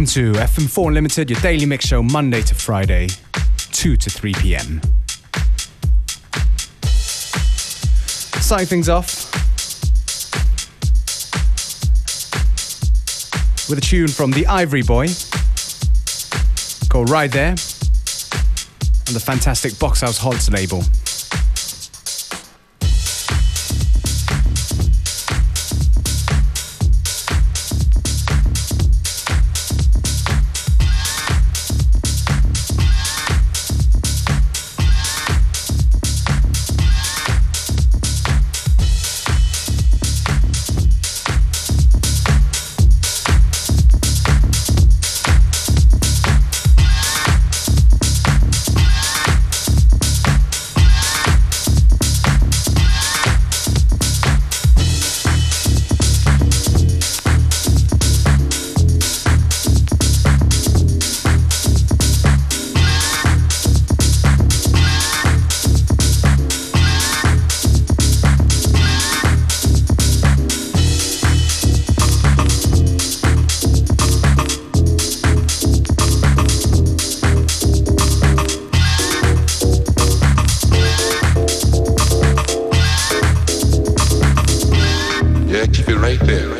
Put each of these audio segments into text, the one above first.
Welcome to FM4 Unlimited, your daily mix show, Monday to Friday, 2 to 3 p.m. Starting things off with a tune from the Ivory Boy called Ride There on the fantastic Box Aus Holz label. Keep it right there.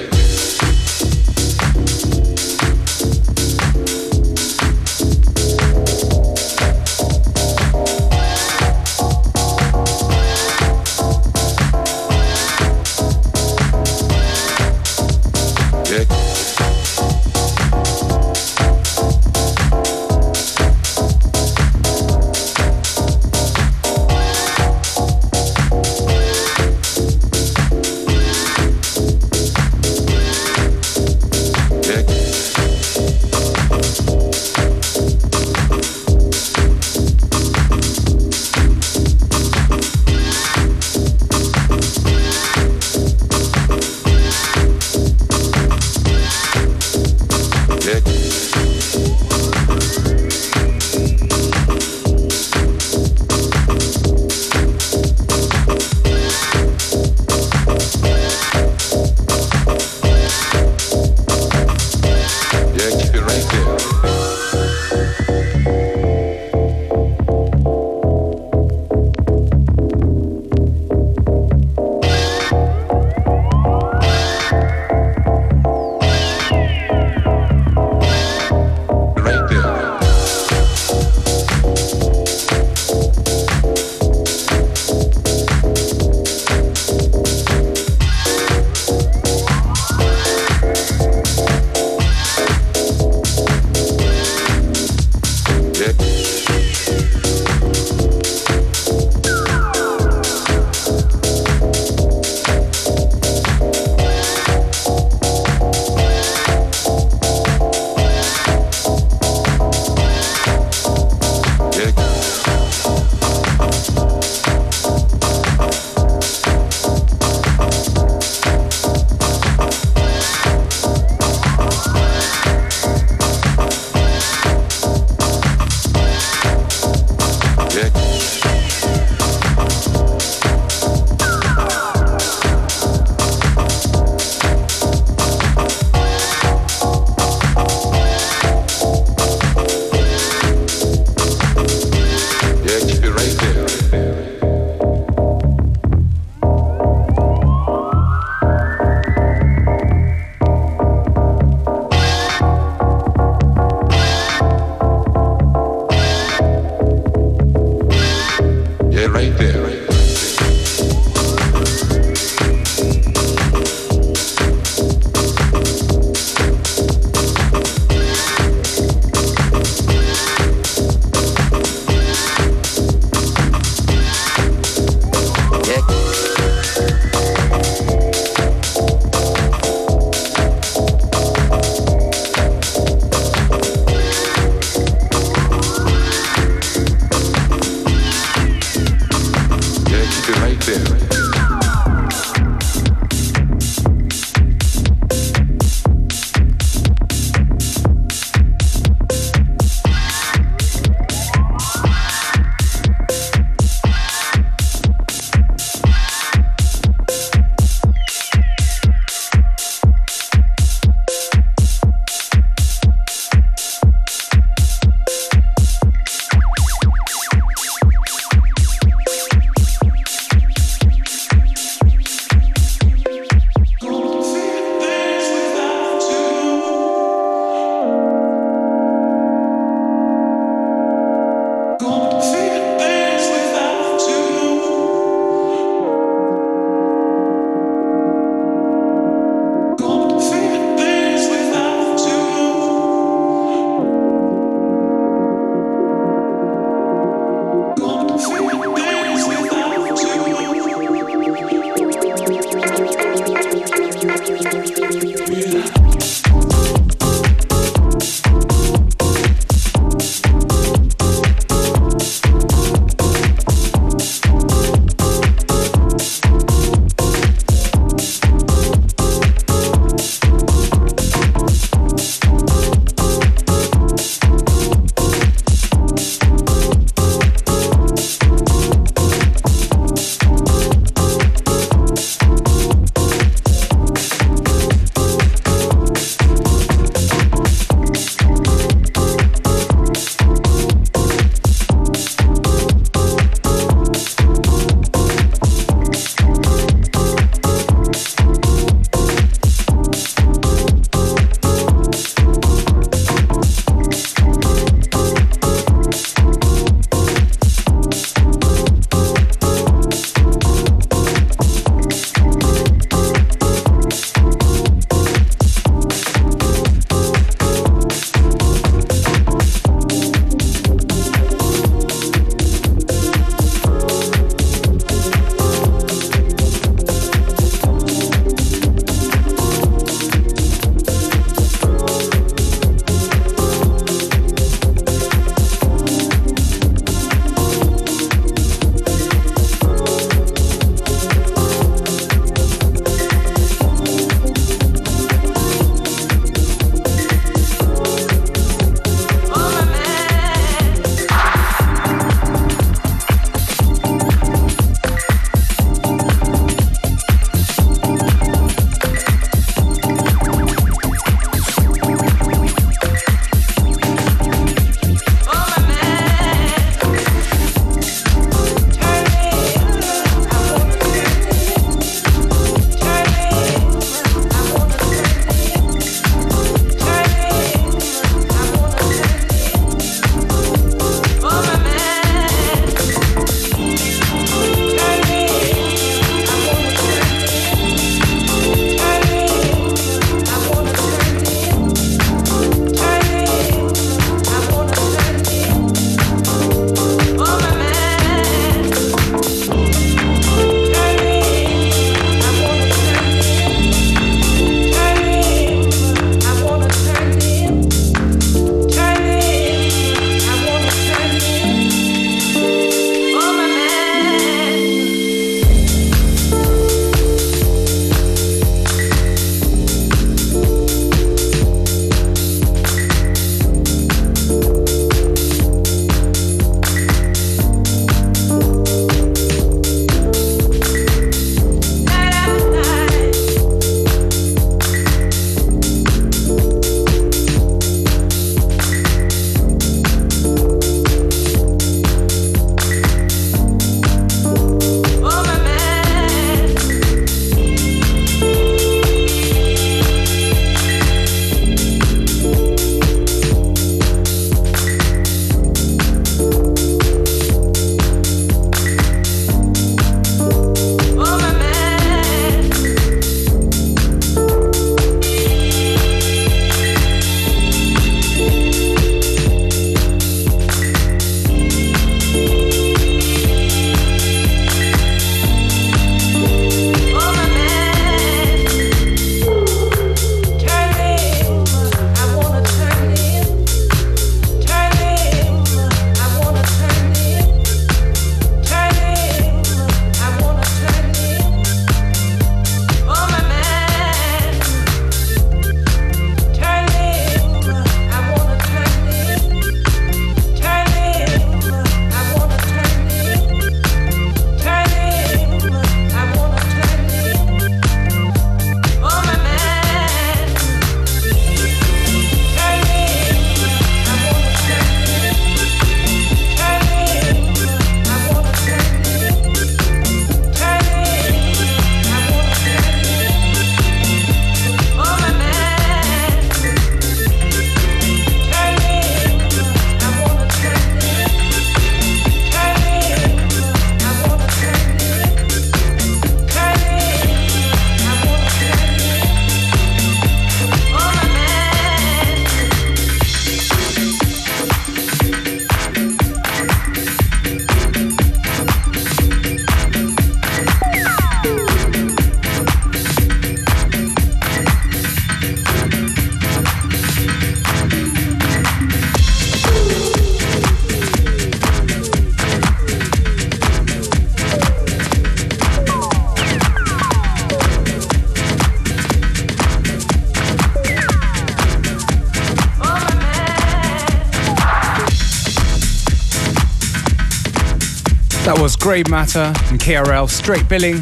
Grey Matter and KRL Straight Billing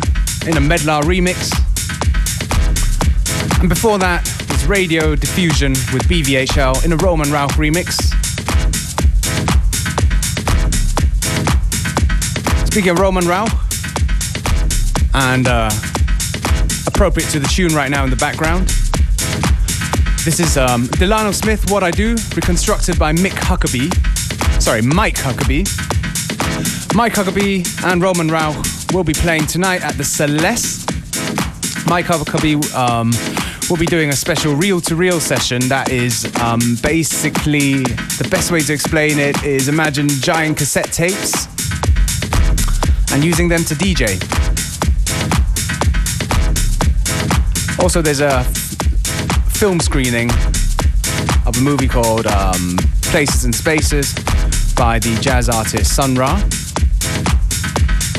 in a Medlar remix. And before that was Radio Diffusion with BVHL in a Roman Rauch remix. Speaking of Roman Rauch, and uh, appropriate to the tune right now in the background, this is um, Delano Smith, What I Do, reconstructed by Mick Huckabee. Sorry, Mike Huckabee. Mike Huckabee and Roman Rauch will be playing tonight at the Celeste. Mike Huckabee um, will be doing a special reel to reel session that is um, basically the best way to explain it is imagine giant cassette tapes and using them to DJ. Also, there's a film screening of a movie called um, Places and Spaces by the jazz artist Sun Ra.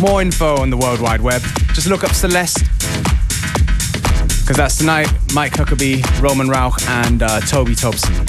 More info on the World Wide Web. Just look up Celeste. Because that's tonight. Mike Huckabee, Roman Rauch, and uh, Toby Tobson.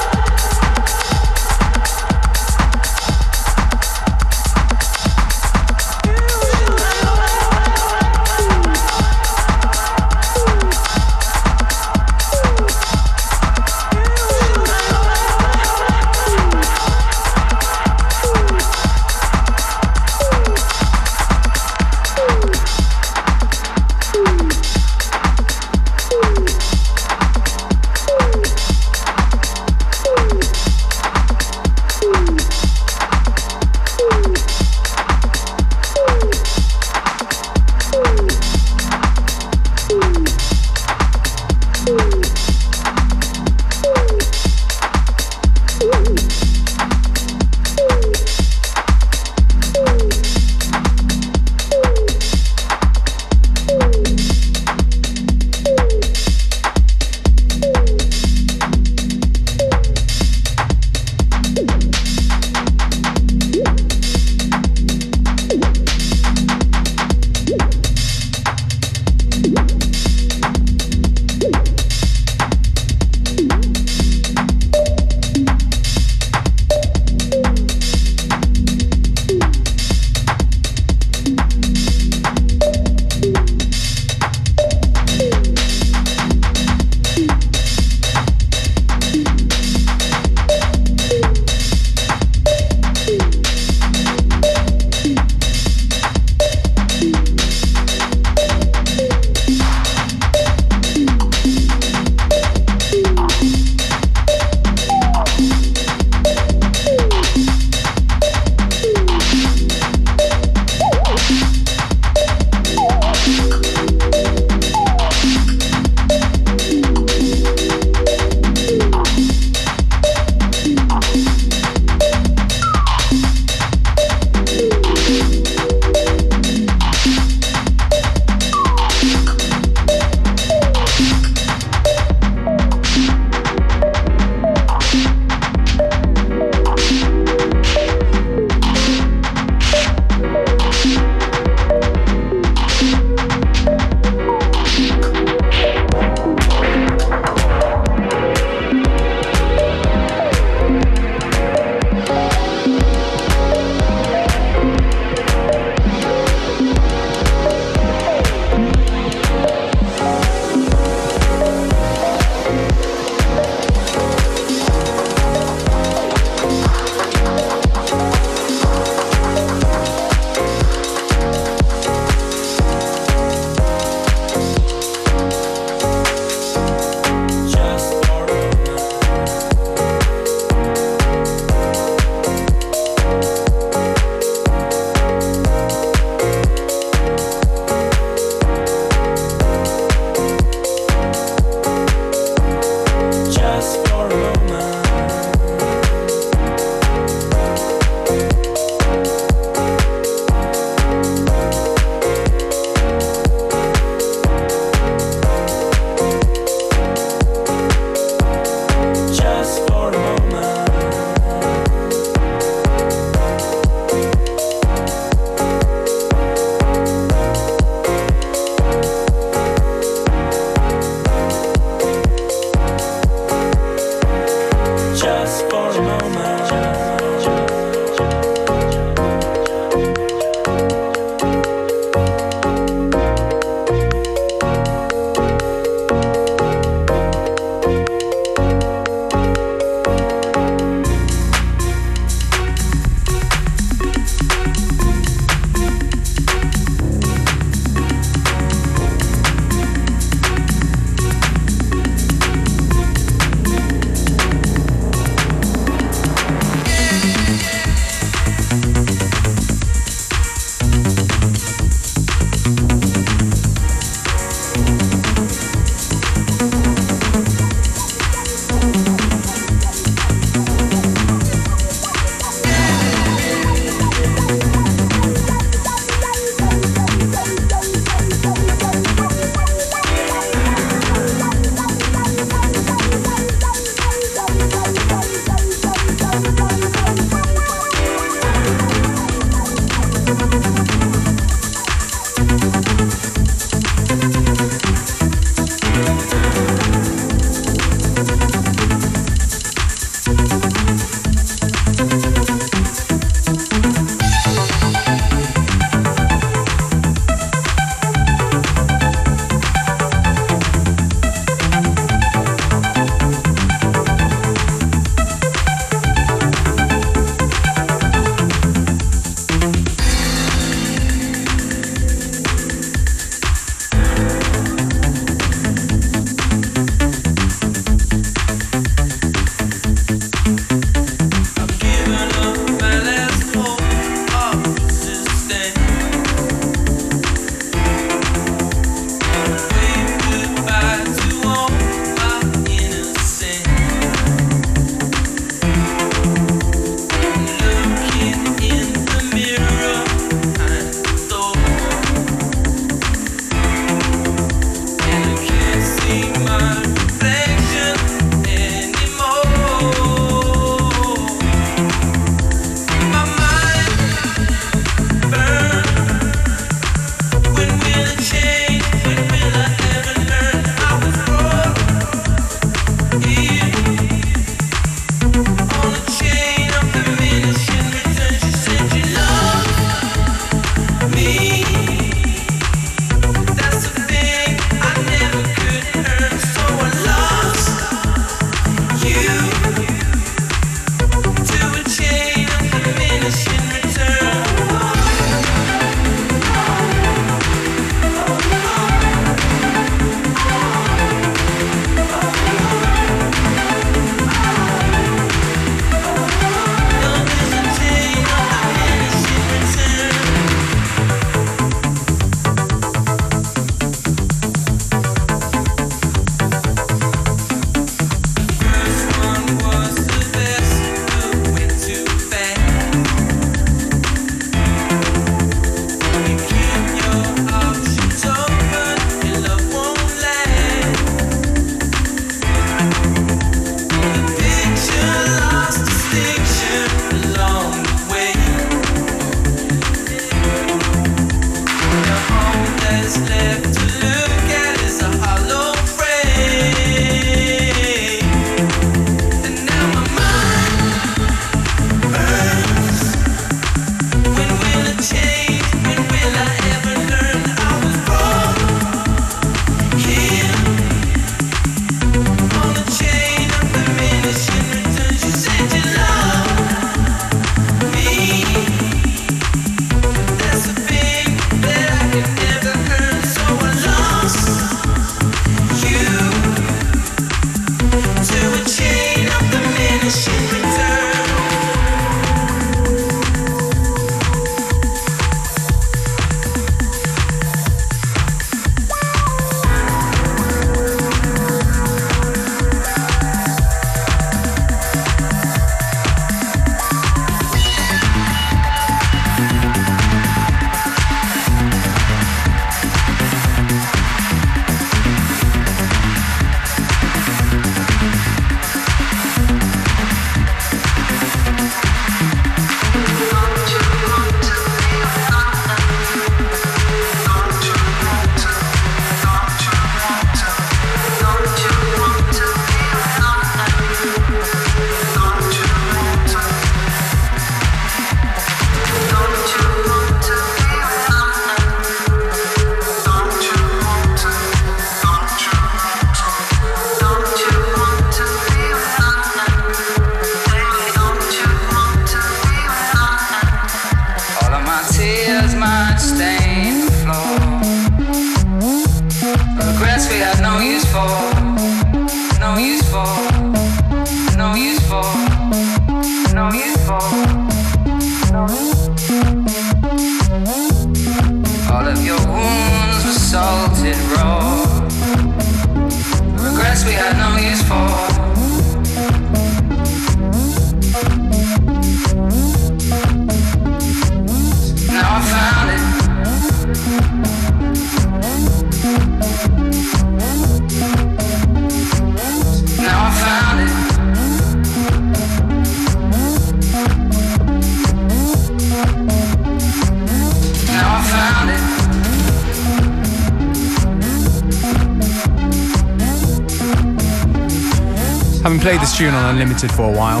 Played this tune on Unlimited for a while.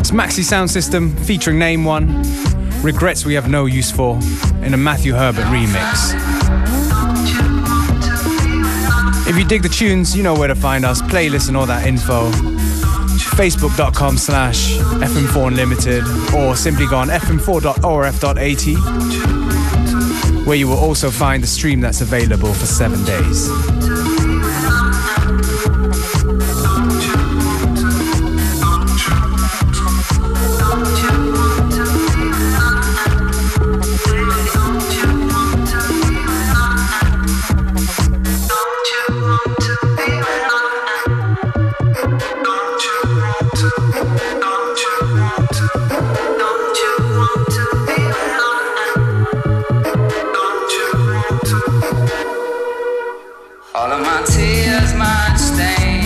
It's Maxi Sound System featuring Name One, Regrets We Have No Use For, in a Matthew Herbert remix. If you dig the tunes, you know where to find us, playlists and all that info. Facebook.com slash FM4 Unlimited or simply go on fm4.orf.at where you will also find the stream that's available for seven days. Unlimited.